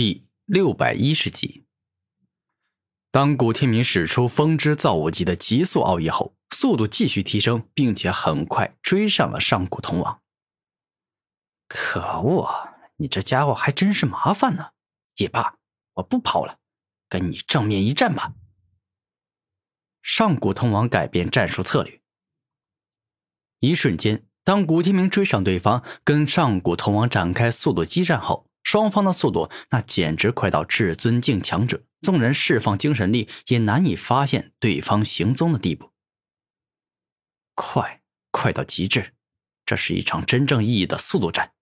第六百一十集，当古天明使出风之造物级的极速奥义后，速度继续提升，并且很快追上了上古铜王。可恶，你这家伙还真是麻烦呢！也罢，我不跑了，跟你正面一战吧。上古铜王改变战术策略，一瞬间，当古天明追上对方，跟上古铜王展开速度激战后。双方的速度那简直快到至尊境强者，纵然释放精神力也难以发现对方行踪的地步。快，快到极致，这是一场真正意义的速度战。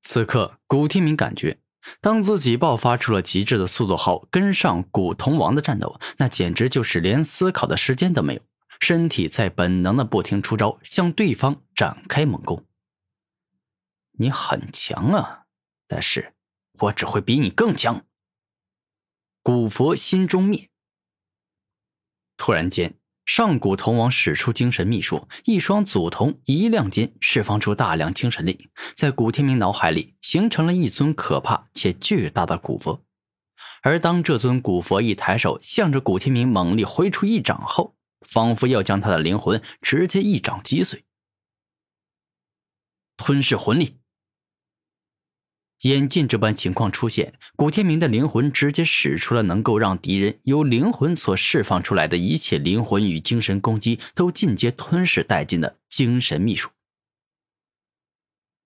此刻，古天明感觉，当自己爆发出了极致的速度后，跟上古铜王的战斗，那简直就是连思考的时间都没有，身体在本能的不停出招，向对方展开猛攻。你很强啊！但是，我只会比你更强。古佛心中灭。突然间，上古铜王使出精神秘术，一双祖铜一亮间释放出大量精神力，在古天明脑海里形成了一尊可怕且巨大的古佛。而当这尊古佛一抬手，向着古天明猛力挥出一掌后，仿佛要将他的灵魂直接一掌击碎。吞噬魂力。眼见这般情况出现，古天明的灵魂直接使出了能够让敌人由灵魂所释放出来的一切灵魂与精神攻击都尽皆吞噬殆尽的精神秘术。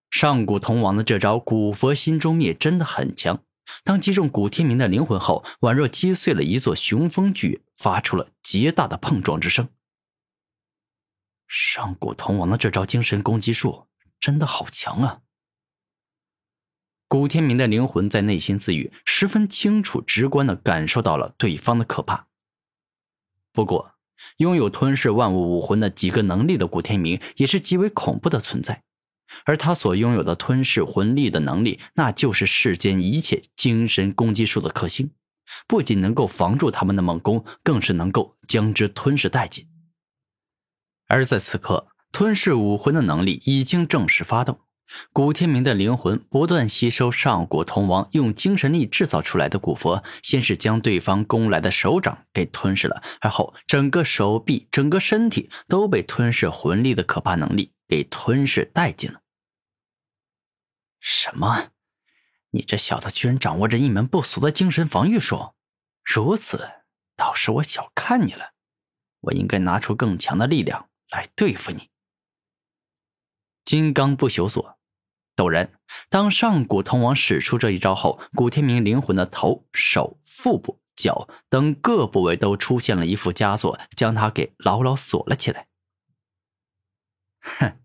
上古铜王的这招“古佛心中灭”真的很强，当击中古天明的灵魂后，宛若击碎了一座雄风巨，发出了极大的碰撞之声。上古铜王的这招精神攻击术真的好强啊！古天明的灵魂在内心自语，十分清楚、直观的感受到了对方的可怕。不过，拥有吞噬万物武魂的几个能力的古天明也是极为恐怖的存在，而他所拥有的吞噬魂力的能力，那就是世间一切精神攻击术的克星，不仅能够防住他们的猛攻，更是能够将之吞噬殆尽。而在此刻，吞噬武魂的能力已经正式发动。古天明的灵魂不断吸收上古铜王用精神力制造出来的古佛，先是将对方攻来的手掌给吞噬了，而后整个手臂、整个身体都被吞噬魂力的可怕能力给吞噬殆尽了。什么？你这小子居然掌握着一门不俗的精神防御术？如此，倒是我小看你了。我应该拿出更强的力量来对付你。金刚不朽锁。陡然，当上古铜王使出这一招后，古天明灵魂的头、手、腹部、脚等各部位都出现了一副枷锁，将他给牢牢锁了起来。哼，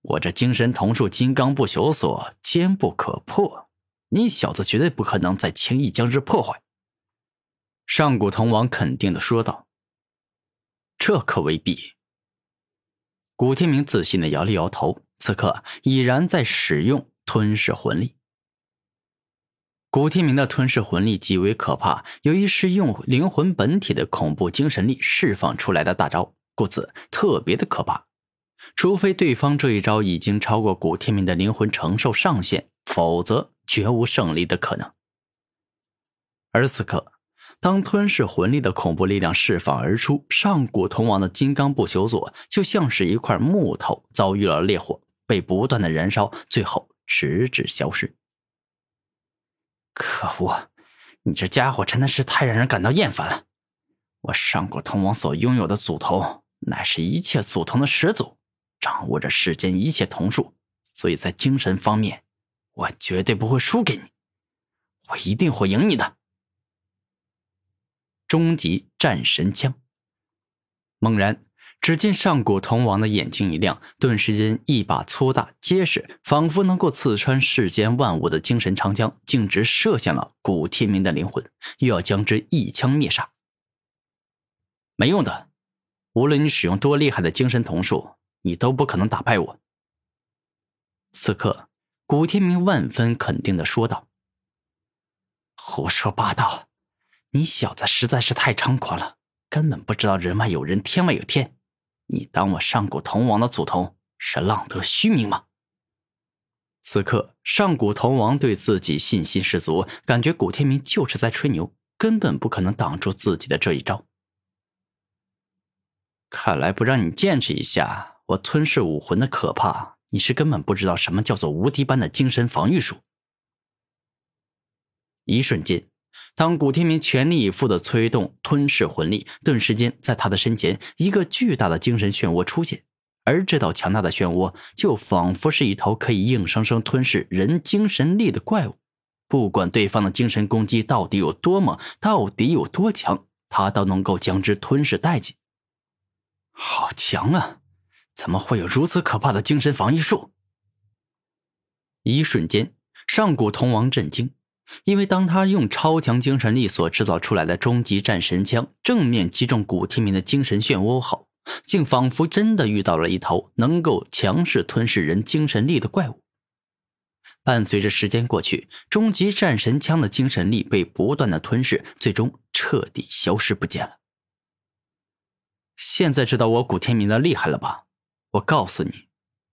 我这精神瞳术金刚不朽锁坚不可破，你小子绝对不可能再轻易将之破坏。上古铜王肯定的说道：“这可未必。”古天明自信的摇了摇头。此刻已然在使用吞噬魂力。古天明的吞噬魂力极为可怕，由于是用灵魂本体的恐怖精神力释放出来的大招，故此特别的可怕。除非对方这一招已经超过古天明的灵魂承受上限，否则绝无胜利的可能。而此刻。当吞噬魂力的恐怖力量释放而出，上古铜王的金刚不朽锁就像是一块木头遭遇了烈火。被不断的燃烧，最后直至消失。可恶！你这家伙真的是太让人感到厌烦了。我上古铜王所拥有的祖铜，乃是一切祖铜的始祖，掌握着世间一切铜术，所以在精神方面，我绝对不会输给你。我一定会赢你的。终极战神枪，猛然。只见上古铜王的眼睛一亮，顿时间，一把粗大结实，仿佛能够刺穿世间万物的精神长枪，径直射向了古天明的灵魂，又要将之一枪灭杀。没用的，无论你使用多厉害的精神瞳术，你都不可能打败我。此刻，古天明万分肯定的说道：“胡说八道！你小子实在是太猖狂了，根本不知道人外有人，天外有天。”你当我上古铜王的祖宗是浪得虚名吗？此刻，上古铜王对自己信心十足，感觉古天明就是在吹牛，根本不可能挡住自己的这一招。看来不让你见识一下我吞噬武魂的可怕，你是根本不知道什么叫做无敌般的精神防御术。一瞬间，当古天明全力以赴的催动吞噬魂力，顿时间在他的身前，一个巨大的精神漩涡出现。而这道强大的漩涡，就仿佛是一头可以硬生生吞噬人精神力的怪物。不管对方的精神攻击到底有多猛，到底有多强，他都能够将之吞噬殆尽。好强啊！怎么会有如此可怕的精神防御术？一瞬间，上古铜王震惊，因为当他用超强精神力所制造出来的终极战神枪正面击中古天明的精神漩涡后，竟仿佛真的遇到了一头能够强势吞噬人精神力的怪物。伴随着时间过去，终极战神枪的精神力被不断的吞噬，最终彻底消失不见了。现在知道我古天明的厉害了吧？我告诉你，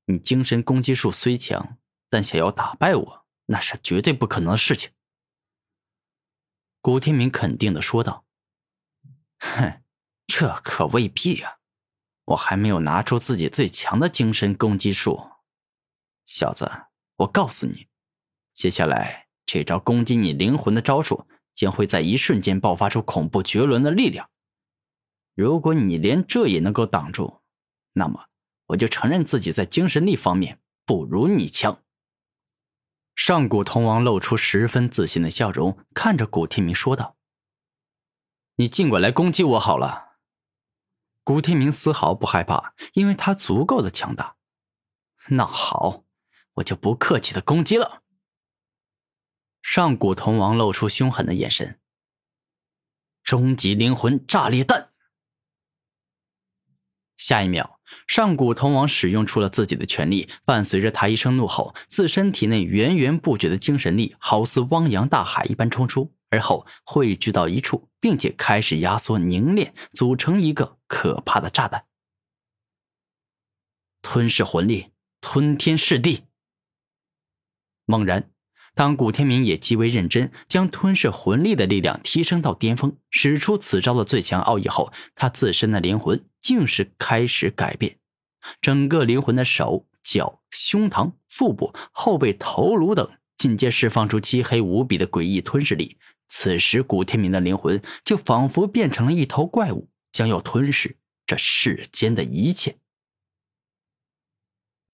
你精神攻击术虽强，但想要打败我，那是绝对不可能的事情。古天明肯定的说道：“哼，这可未必啊。”我还没有拿出自己最强的精神攻击术，小子，我告诉你，接下来这招攻击你灵魂的招数将会在一瞬间爆发出恐怖绝伦的力量。如果你连这也能够挡住，那么我就承认自己在精神力方面不如你强。上古铜王露出十分自信的笑容，看着古天明说道：“你尽管来攻击我好了。”古天明丝毫不害怕，因为他足够的强大。那好，我就不客气的攻击了。上古铜王露出凶狠的眼神。终极灵魂炸裂弹。下一秒，上古铜王使用出了自己的全力，伴随着他一声怒吼，自身体内源源不绝的精神力，好似汪洋大海一般冲出。而后汇聚到一处，并且开始压缩凝练，组成一个可怕的炸弹。吞噬魂力，吞天噬地。猛然，当古天明也极为认真，将吞噬魂力的力量提升到巅峰，使出此招的最强奥义后，他自身的灵魂竟是开始改变，整个灵魂的手脚、胸膛、腹部、后背、头颅等，尽皆释放出漆黑无比的诡异吞噬力。此时，古天明的灵魂就仿佛变成了一头怪物，将要吞噬这世间的一切。